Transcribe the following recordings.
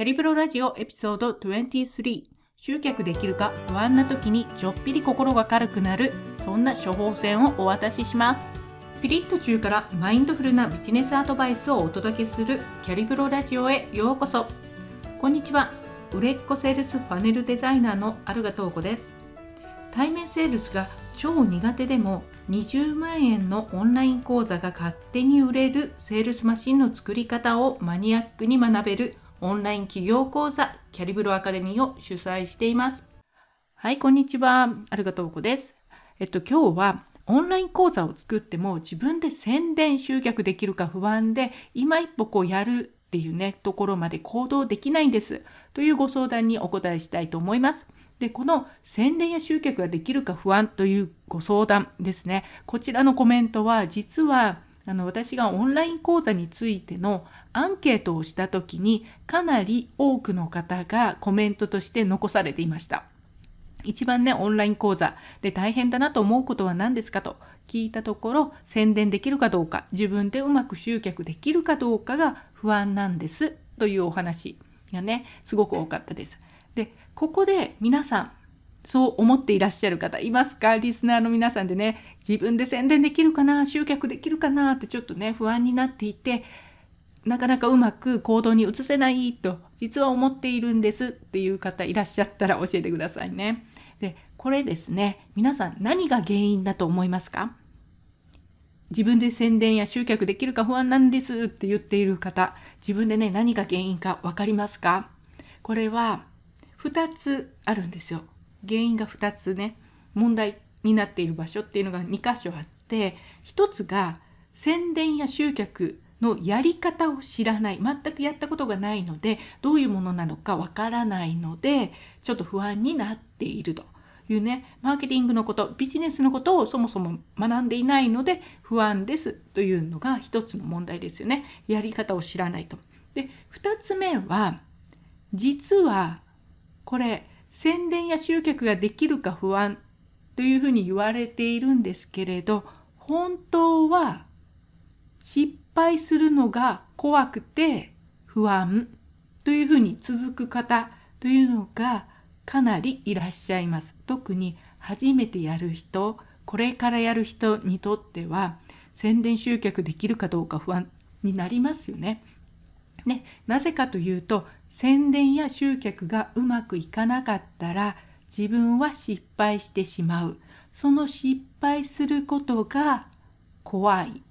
キャリブロラジオエピソード23集客できるか不安な時にちょっぴり心が軽くなる。そんな処方箋をお渡しします。ピリッと中からマインドフルなビジネスアドバイスをお届けするキャリブロラジオへようこそ。こんにちは。売れっ子セールスパネルデザイナーのアルガトーコです。対面セールスが超苦手でも20万円のオンライン講座が勝手に売れるセールスマシンの作り方をマニアックに学べるオンライン企業講座キャリブロアカデミーを主催しています。はい、こんにちは。ありがとうこです。えっと、今日はオンライン講座を作っても自分で宣伝集客できるか不安で今一歩こうやるっていうね、ところまで行動できないんです。というご相談にお答えしたいと思います。で、この宣伝や集客ができるか不安というご相談ですね。こちらのコメントは実はあの私がオンライン講座についてのアンケートをした時にかなり多くの方がコメントとして残されていました。一番ね、オンライン講座で大変だなと思うことは何ですかと聞いたところ、宣伝できるかどうか、自分でうまく集客できるかどうかが不安なんですというお話がね、すごく多かったです。で、ここで皆さん、そう思っていらっしゃる方いますか？リスナーの皆さんでね、自分で宣伝できるかな？集客できるかな？ってちょっとね、不安になっていて、なかなかうまく行動に移せないと実は思っているんです。っていう方いらっしゃったら教えてくださいね。で、これですね、皆さん何が原因だと思いますか？自分で宣伝や集客できるか不安なんです。って言っている方、自分でね、何が原因か分かりますか？これは2つあるんですよ。原因が2つね問題になっている場所っていうのが2箇所あって1つが宣伝や集客のやり方を知らない全くやったことがないのでどういうものなのかわからないのでちょっと不安になっているというねマーケティングのことビジネスのことをそもそも学んでいないので不安ですというのが一つの問題ですよねやり方を知らないと。で2つ目は実はこれ宣伝や集客ができるか不安というふうに言われているんですけれど本当は失敗するのが怖くて不安というふうに続く方というのがかなりいらっしゃいます。特に初めてやる人これからやる人にとっては宣伝集客できるかどうか不安になりますよね。ねなぜかというと宣伝や集客がうまくいかなかったら自分は失敗してしまう。その失敗することが怖い。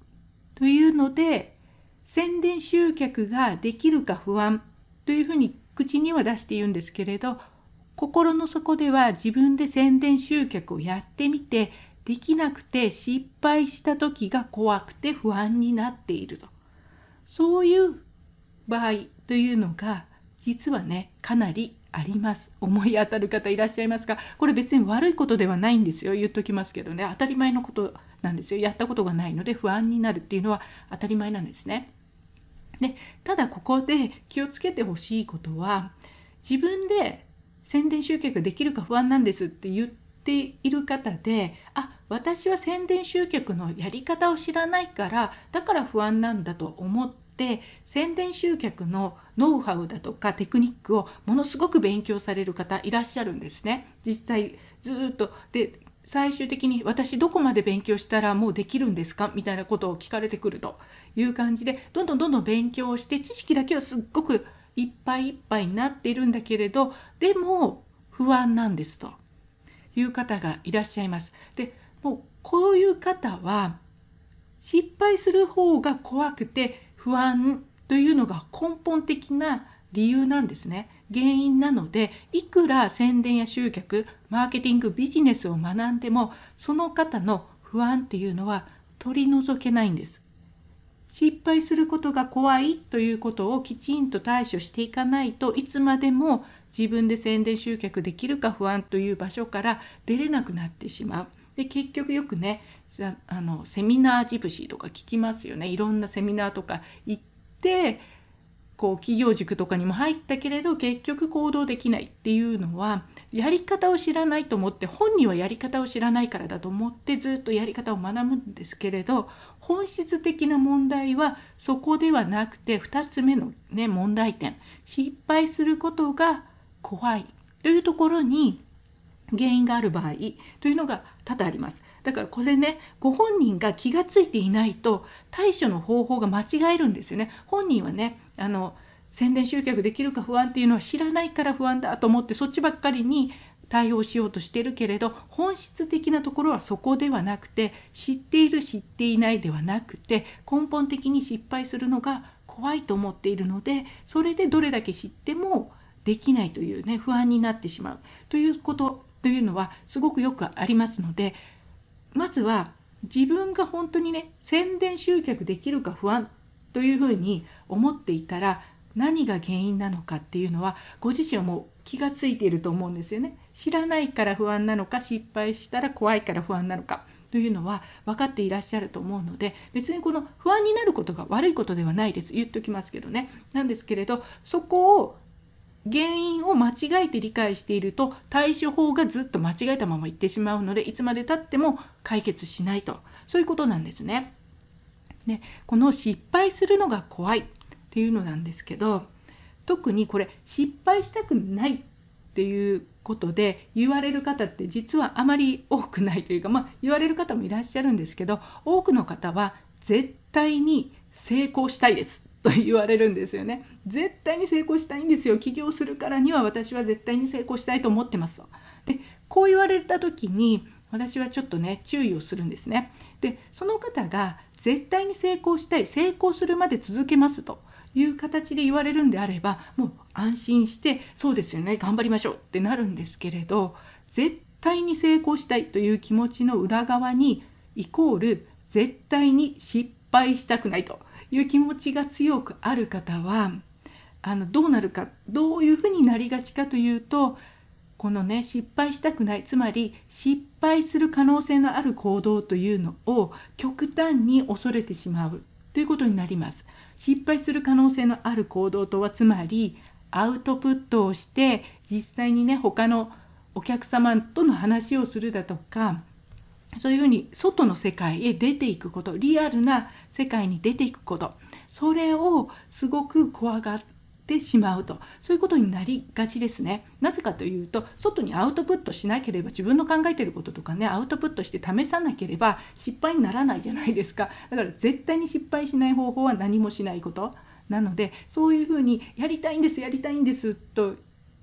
というので、宣伝集客ができるか不安というふうに口には出して言うんですけれど、心の底では自分で宣伝集客をやってみて、できなくて失敗した時が怖くて不安になっていると。そういう場合というのが実はねかなりあります。思い当たる方いらっしゃいますかこれ別に悪いことではないんですよ。言っときますけどね。当たり前のことなんですよ。やったことがないので不安になるっていうのは当たり前なんですね。でただここで気をつけてほしいことは自分で宣伝集客ができるか不安なんですって言っている方であ私は宣伝集客のやり方を知らないからだから不安なんだと思って宣伝集客のノウハウだとかテクニックをものすごく勉強される方いらっしゃるんですね。実際ずっとで最終的に私どこまで勉強したらもうできるんですか？みたいなことを聞かれてくるという感じでどんどんどんどん勉強して知識だけはすっごくいっぱいいっぱいになっているんだけれどでも不安なんですという方がいらっしゃいます。でもうこういう方は失敗する方が怖くて不安というのが根本的な理由なんですね。原因なのでいくら宣伝や集客マーケティングビジネスを学んでもその方の不安っていうのは取り除けないんです。失敗することが怖いということをきちんと対処していかないといつまでも自分で宣伝集客できるか不安という場所から出れなくなってしまう。で結局よくねあのセミナージプシーとか聞きますよねいろんなセミナーとか行ってこう企業塾とかにも入ったけれど結局行動できないっていうのはやり方を知らないと思って本人はやり方を知らないからだと思ってずっとやり方を学ぶんですけれど本質的な問題はそこではなくて2つ目の、ね、問題点失敗することが怖いというところに原因がある場合というのが多々あります。だからこれねご本人が気が付いていないと対処の方法が間違えるんですよね。本人はねあの宣伝集客できるか不安っていうのは知らないから不安だと思ってそっちばっかりに対応しようとしてるけれど本質的なところはそこではなくて知っている知っていないではなくて根本的に失敗するのが怖いと思っているのでそれでどれだけ知ってもできないというね不安になってしまうということというのはすごくよくありますのでまずは自分が本当にね宣伝集客できるか不安というふうに思っていたら何が原因なのかっていうのはご自身はもう気がついていると思うんですよね。知らないから不安なのか失敗したら怖いから不安なのかというのは分かっていらっしゃると思うので別にこの不安になることが悪いことではないです言っときますけどねなんですけれどそこを原因を間違えて理解していると対処法がずっと間違えたままいってしまうのでいつまでたっても解決しないとそういうことなんですね。でこの失敗するのが怖いっていうのなんですけど特にこれ失敗したくないっていうことで言われる方って実はあまり多くないというかまあ言われる方もいらっしゃるんですけど多くの方は絶対に成功したいですと言われるんですよね。絶対に成功したいんですよ。起業するからには私は絶対に成功したいと思ってますと。で、こう言われた時に私はちょっとね注意をするんですね。で、その方が絶対に成功したい、成功するまで続けますという形で言われるんであれば、もう安心してそうですよね、頑張りましょうってなるんですけれど、絶対に成功したいという気持ちの裏側にイコール絶対に失敗したくないという気持ちが強くある方はあのどうなるかどういうふうになりがちかというとこのね失敗したくないつまり失敗する可能性のある行動というのを極端に恐れてしまうということになります。失敗する可能性のある行動とはつまりアウトプットをして実際にね他のお客様との話をするだとかそういうふうに外の世界へ出ていくことリアルな世界に出ていくことそれをすごく怖がってしまうとそういうことになりがちですね。なぜかというと外にアウトプットしなければ自分の考えてることとかねアウトプットして試さなければ失敗にならないじゃないですか。だから絶対に失敗しない方法は何もしないこと。なのでそういうふうにやりたいんですやりたいんですと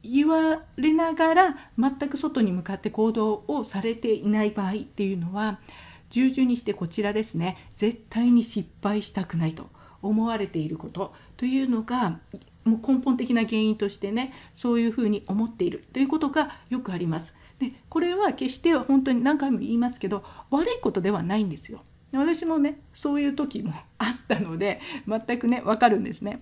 言われながら全く外に向かって行動をされていない場合っていうのは従順にしてこちらですね絶対に失敗したくないと思われていることというのがもう根本的な原因としてねそういうふうに思っているということがよくあります。でこれは決して本当に何回も言いますけど悪いことではないんですよ。私もねそういう時もあったので全くね分かるんですね。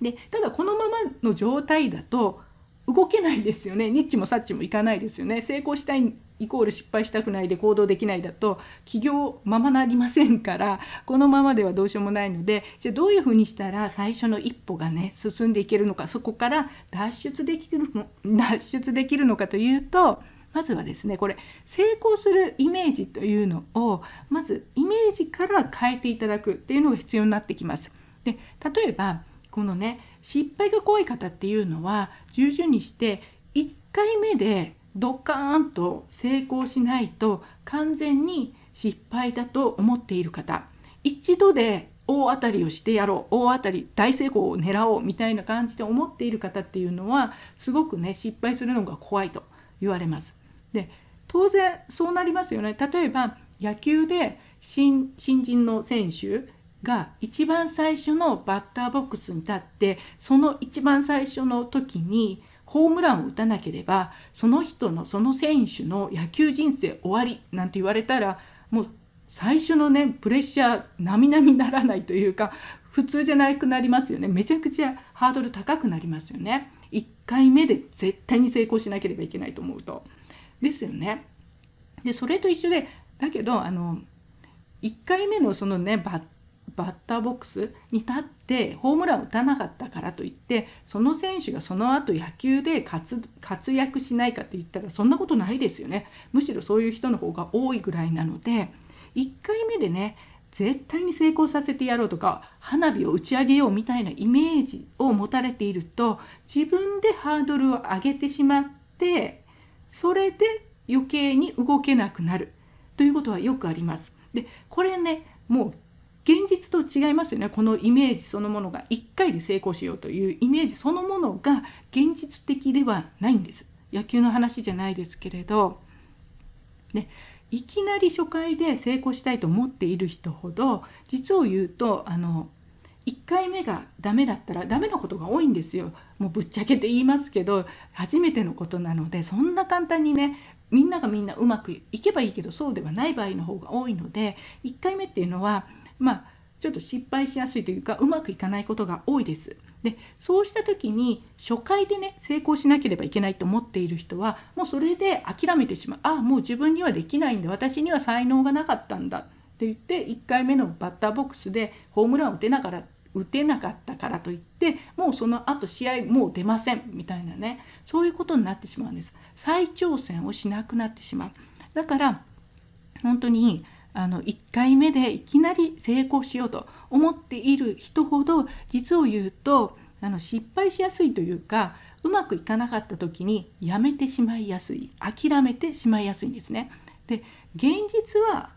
でただこのままの状態だと動けないですよねニッチもサッチもいかないですよね成功したいイコール失敗したくないで行動できないだと起業ままなりませんからこのままではどうしようもないのでじゃあどういうふうにしたら最初の一歩がね進んでいけるのかそこから脱出できるの脱出できるのかというとまずはですねこれ成功するイメージというのをまずイメージから変えていただくっていうのが必要になってきます。で例えばこのね失敗が怖い方っていうのは従順にして1回目でドカーンと成功しないと完全に失敗だと思っている方。一度で大当たりをしてやろう。大当たり大成功を狙おうみたいな感じで思っている方っていうのはすごくね失敗するのが怖いと言われます。で当然そうなりますよね。例えば野球で新人の選手が一番最初のバッターボックスに立ってその一番最初の時にホームランを打たなければその人のその選手の野球人生終わりなんて言われたらもう最初のねプレッシャー並々ならないというか普通じゃなくなりますよね。めちゃくちゃハードル高くなりますよね。1回目で絶対に成功しなければいけないと思うと。ですよね。でそれと一緒でだけどあの1回目のそのねバッバッターボックスに立ってホームランを打たなかったからといってその選手がその後野球で活躍しないかって言ったらそんなことないですよねむしろそういう人の方が多いぐらいなので1回目でね絶対に成功させてやろうとか花火を打ち上げようみたいなイメージを持たれていると自分でハードルを上げてしまってそれで余計に動けなくなるということはよくあります。でこれねもう現実と違いますよね。このイメージそのものが1回で成功しようというイメージそのものが現実的ではないんです。野球の話じゃないですけれど、ね、いきなり初回で成功したいと思っている人ほど実を言うとあの1回目がダメだったらダメなことが多いんですよ。もうぶっちゃけて言いますけど初めてのことなのでそんな簡単にねみんながみんなうまくいけばいいけどそうではない場合の方が多いので1回目っていうのはまあちょっと失敗しやすいというかうまくいかないことが多いです。でそうした時に初回でね成功しなければいけないと思っている人はもうそれで諦めてしまう。ああもう自分にはできないんで私には才能がなかったんだって言って1回目のバッターボックスでホームランを打てながら打てなかったからといってもうその後試合もう出ません。みたいなね。そういうことになってしまうんです。再挑戦をしなくなってしまう。だから本当にあの1回目でいきなり成功しようと思っている人ほど実を言うとあの失敗しやすいというかうまくいかなかった時にやめてしまいやすい諦めてしまいやすいんですね。で現実は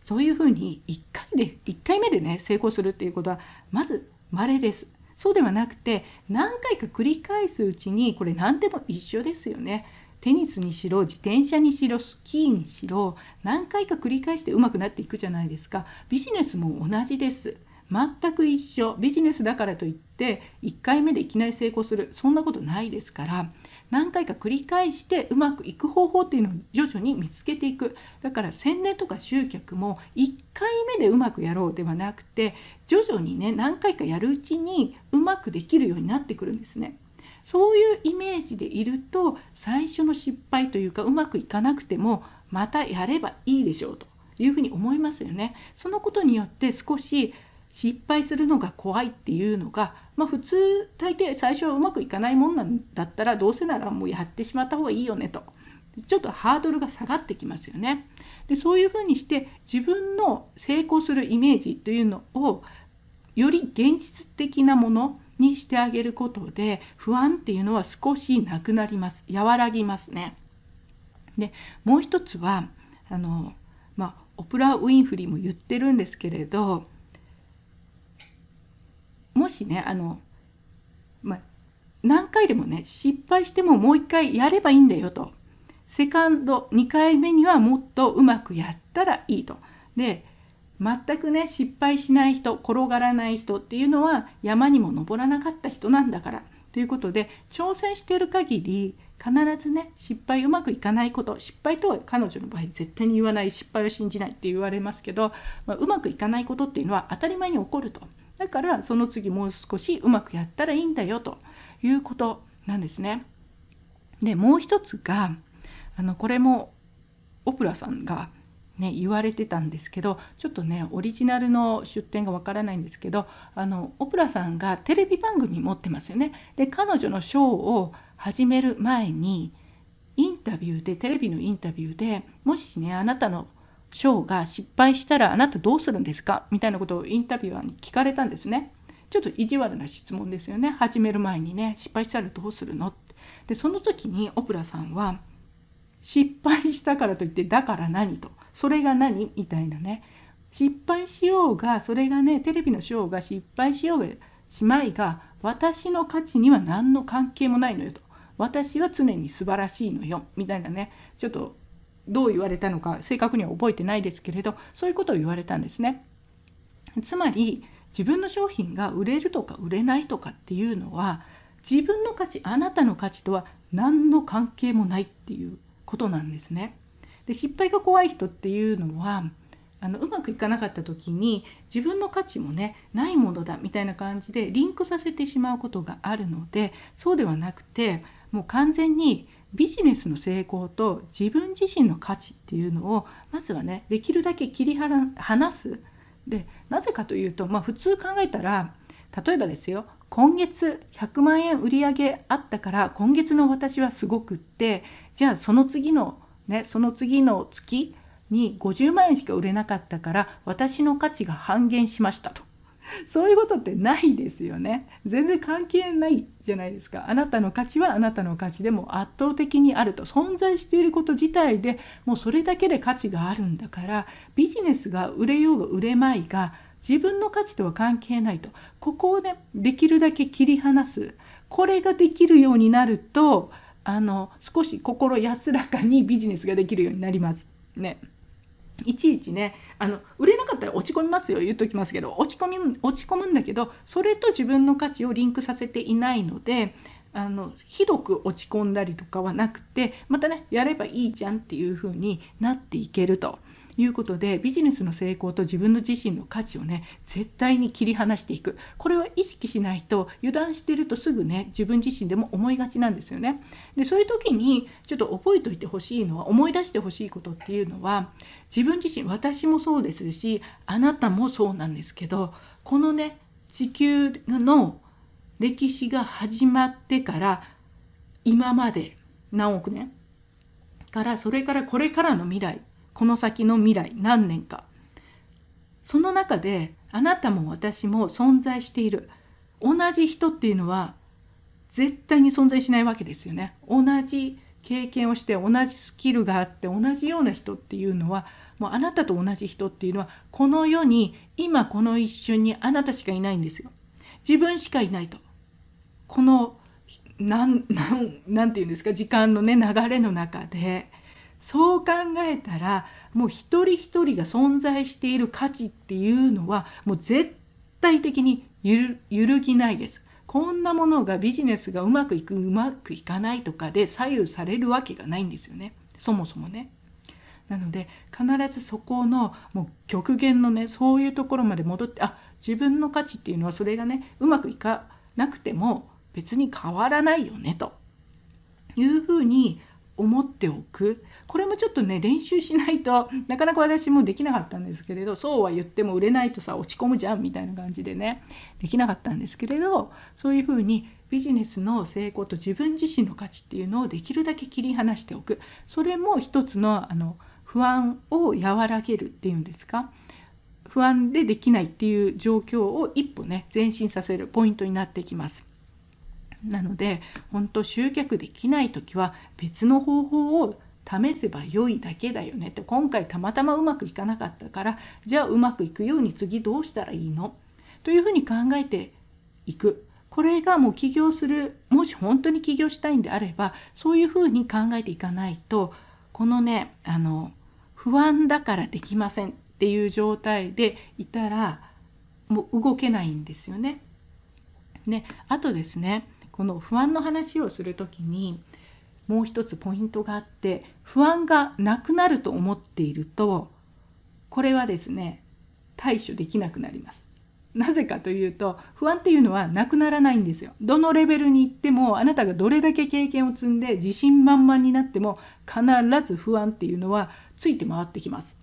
そういうふうに1回で1回目でね成功するっていうことはまず稀です。そうではなくて何回か繰り返すうちにこれ何でも一緒ですよね。テニスにしろ自転車にしろスキーにしろ何回か繰り返して上手くなっていくじゃないですか。ビジネスも同じです。全く一緒。ビジネスだからといって1回目でいきなり成功する。そんなことないですから何回か繰り返してうまくいく方法っていうのを徐々に見つけていく。だから宣伝とか集客も1回目でうまくやろうではなくて徐々にね何回かやるうちにうまくできるようになってくるんですね。そういうイメージでいると最初の失敗というかうまくいかなくてもまたやればいいでしょうというふうに思いますよね。そのことによって少し失敗するのが怖いっていうのが、まあ、普通大抵最初はうまくいかないもんなんだったらどうせならもうやってしまった方がいいよねとちょっとハードルが下がってきますよね。でそういうふうにして自分の成功するイメージというのをより現実的なものにしてあげることで不安っていうのは少しなくなります和らぎますね。でもう一つはあの、まあ、オプラ・ウィンフリーも言ってるんですけれどもしねあの、まあ、何回でもね失敗してももう一回やればいいんだよとセカンド2回目にはもっとうまくやったらいいと。で全くね失敗しない人転がらない人っていうのは山にも登らなかった人なんだからということで挑戦している限り必ずね失敗うまくいかないこと失敗とは彼女の場合絶対に言わない失敗を信じないって言われますけど、まあ、うまくいかないことっていうのは当たり前に起こるとだからその次もう少しうまくやったらいいんだよということなんですね。でもう一つがあのこれもオプラさんがね、言われてたんですけどちょっとねオリジナルの出典がわからないんですけどあのオプラさんがテレビ番組持ってますよね。で彼女のショーを始める前にインタビューでテレビのインタビューでもしねあなたのショーが失敗したらあなたどうするんですか？みたいなことをインタビュアーに聞かれたんですね。ちょっと意地悪な質問ですよね始める前にね失敗したらどうするの？ってでその時にオプラさんは失敗したからといってだから何と？それが何？みたいなね。失敗しようがそれがねテレビのショーが失敗しようがしまいが私の価値には何の関係もないのよと。私は常に素晴らしいのよ。みたいなね。ちょっとどう言われたのか正確には覚えてないですけれどそういうことを言われたんですね。つまり自分の商品が売れるとか売れないとかっていうのは自分の価値あなたの価値とは何の関係もないっていうことなんですね。で失敗が怖い人っていうのはあのうまくいかなかった時に自分の価値もねないものだみたいな感じでリンクさせてしまうことがあるのでそうではなくてもう完全にビジネスの成功と自分自身の価値っていうのをまずはねできるだけ切り離す。でなぜかというと、まあ、普通考えたら例えばですよ今月100万円売り上げあったから今月の私はすごくってじゃあその次のね、その次の月に50万円しか売れなかったから私の価値が半減しましたと。そういうことってないですよね。全然関係ないじゃないですか。あなたの価値はあなたの価値でも圧倒的にあると。存在していること自体でもうそれだけで価値があるんだからビジネスが売れようが売れまいが自分の価値とは関係ないと。ここをねできるだけ切り離す。これができるようになるとあの少し心安らかにビジネスができるようになります。ね。いちいちねあの売れなかったら落ち込みますよ言っときますけど落ち込み落ち込むんだけどそれと自分の価値をリンクさせていないのであのひどく落ち込んだりとかはなくてまたねやればいいじゃんっていう風になっていけると。いうことでビジネスの成功と自分の自身の価値をね絶対に切り離していくこれは意識しないと油断してるとすぐね自分自身でも思いがちなんですよね。でそういう時にちょっと覚えておいてほしいのは思い出してほしいことっていうのは自分自身私もそうですしあなたもそうなんですけどこのね地球の歴史が始まってから今まで何億年からそれからこれからの未来この先の未来何年か。その中であなたも私も存在している。同じ人っていうのは絶対に存在しないわけですよね。同じ経験をして同じスキルがあって同じような人っていうのはもうあなたと同じ人っていうのはこの世に今この一瞬にあなたしかいないんですよ。自分しかいないと。この何何て言うんですか時間のね流れの中で。そう考えたらもう一人一人が存在している価値っていうのはもう絶対的に揺るぎないです。こんなものがビジネスがうまくいくうまくいかないとかで左右されるわけがないんですよねそもそもね。なので必ずそこのもう極限のねそういうところまで戻ってあ自分の価値っていうのはそれがねうまくいかなくても別に変わらないよねというふうに思っておく。これもちょっとね練習しないとなかなか私もできなかったんですけれどそうは言っても売れないとさ落ち込むじゃんみたいな感じでねできなかったんですけれどそういうふうにビジネスの成功と自分自身の価値っていうのをできるだけ切り離しておく。それも一つのあの不安を和らげるっていうんですか？不安でできないっていう状況を一歩ね前進させるポイントになってきます。なので本当集客できない時は別の方法を試せば良いだけだよねって今回たまたまうまくいかなかったからじゃあうまくいくように次どうしたらいいの？というふうに考えていくこれがもう起業するもし本当に起業したいんであればそういうふうに考えていかないとこのねあの不安だからできませんっていう状態でいたらもう動けないんですよね。ねあとですねこの不安の話をする時にもう一つポイントがあって不安がなくなると思っているとこれはですね対処できなくなります。なぜかというと不安っていうのはなくならないんですよ。どのレベルに行ってもあなたがどれだけ経験を積んで自信満々になっても必ず不安っていうのはついて回ってきます。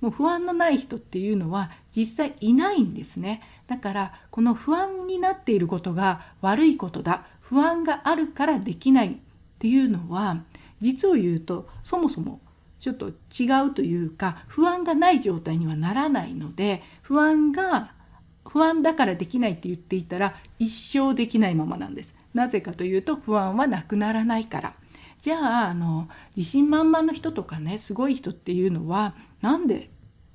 もう不安のない人っていうのは実際いないんですね。だからこの不安になっていることが悪いことだ不安があるからできないっていうのは実を言うとそもそもちょっと違うというか不安がない状態にはならないので不安が不安だからできないって言っていたら一生できないままなんです。なぜかというと不安はなくならないから。じゃああの自信満々の人とかねすごい人っていうのは何で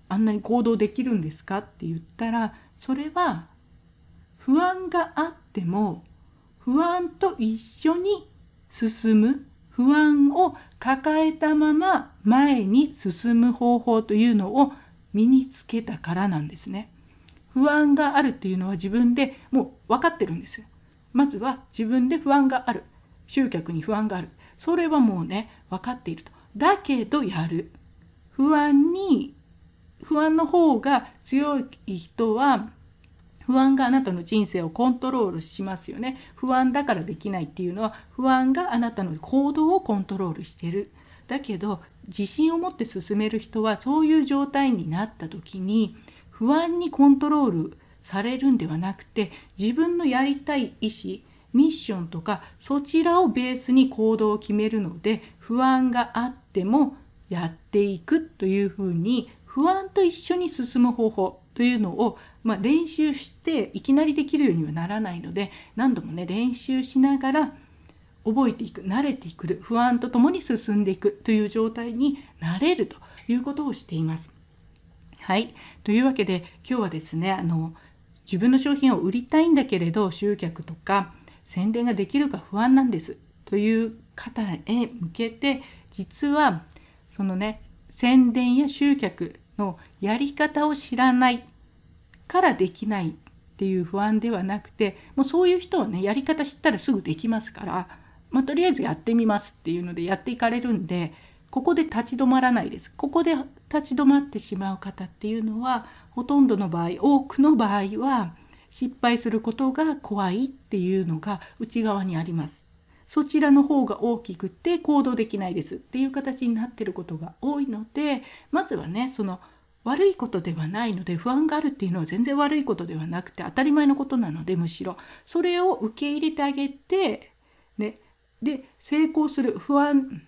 あんなに行動できるんですかって言ったらそれは不安があっても不安と一緒に進む不安を抱えたまま前に進む方法というのを身につけたからなんですね。不安があるっていうのは自分でもう分かってるんですよ。まずは自分で不安がある。集客に不安がある。それはもうね分かっていると。だけどやる。不安に不安の方が強い人は不安があなたの人生をコントロールしますよね。不安だからできないっていうのは不安があなたの行動をコントロールしてる。だけど自信を持って進める人はそういう状態になった時に不安にコントロールされるんではなくて自分のやりたい意思ミッションとかそちらをベースに行動を決めるので不安があってもやっていくというふうに不安と一緒に進む方法。というのを、まあ、練習していきなりできるようにはならないので何度もね練習しながら覚えていく慣れていく不安とともに進んでいくという状態になれるということをしています。はいというわけで今日はですねあの自分の商品を売りたいんだけれど集客とか宣伝ができるか不安なんですという方へ向けて実はそのね宣伝や集客のやり方を知らないからできないっていう不安ではなくてもうそういう人はねやり方知ったらすぐできますから、まあ、とりあえずやってみますっていうのでやっていかれるんでここで立ち止まらないです。ここで立ち止まってしまう方っていうのはほとんどの場合多くの場合は失敗することが怖いっていうのが内側にあります。そちらの方が大きくて行動できないですっていう形になってることが多いのでまずはねその悪いことではないので不安があるっていうのは全然悪いことではなくて当たり前のことなのでむしろ。それを受け入れてあげて、ね、で成功する不安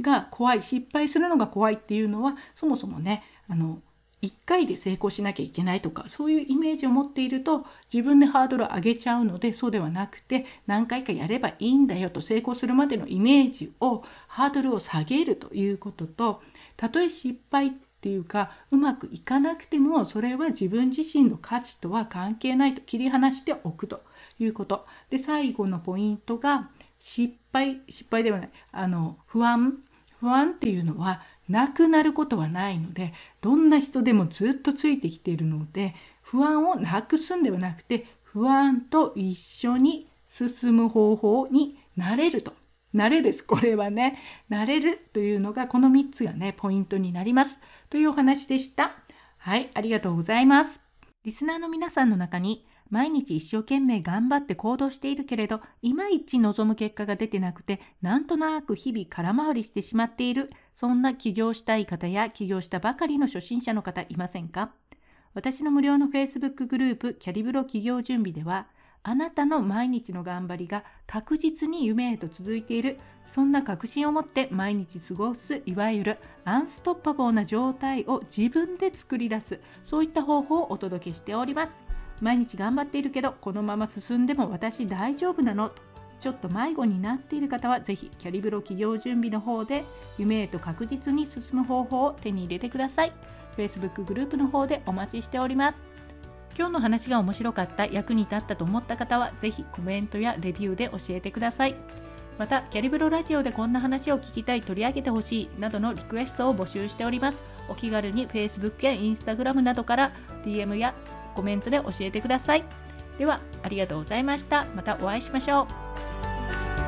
が怖い失敗するのが怖いっていうのはそもそもねあの1回で成功しなきゃいけないとかそういうイメージを持っていると自分でハードルを上げちゃうのでそうではなくて何回かやればいいんだよと成功するまでのイメージをハードルを下げるということとたとえ失敗っていうかうまくいかなくてもそれは自分自身の価値とは関係ないと切り離しておくということ。で最後のポイントが失敗失敗ではないあの不安。不安っていうのはなくなることはないのでどんな人でもずっとついてきているので不安をなくすんではなくて不安と一緒に進む方法になれると。慣れです。これはね、慣れるというのがこの3つがね、ポイントになります。というお話でした。はい、ありがとうございます。リスナーの皆さんの中に毎日一生懸命頑張って行動しているけれど、いまいち望む結果が出てなくて、なんとなく日々空回りしてしまっている、そんな起業したい方や起業したばかりの初心者の方いませんか？私の無料の Facebook グループ、キャリブロ企業準備では、あなたの毎日の頑張りが確実に夢へと続いている、そんな確信を持って毎日過ごす、いわゆるアンストッパボーな状態を自分で作り出す、そういった方法をお届けしております。毎日頑張っているけどこのまま進んでも私大丈夫なの？と。ちょっと迷子になっている方はぜひキャリブロ企業準備の方で夢へと確実に進む方法を手に入れてください。Facebook グループの方でお待ちしております。今日の話が面白かった役に立ったと思った方はぜひコメントやレビューで教えてください。またキャリブロラジオでこんな話を聞きたい取り上げてほしいなどのリクエストを募集しております。お気軽に Facebook や Instagram などから DM やコメントで教えてください。では、ありがとうございました。またお会いしましょう。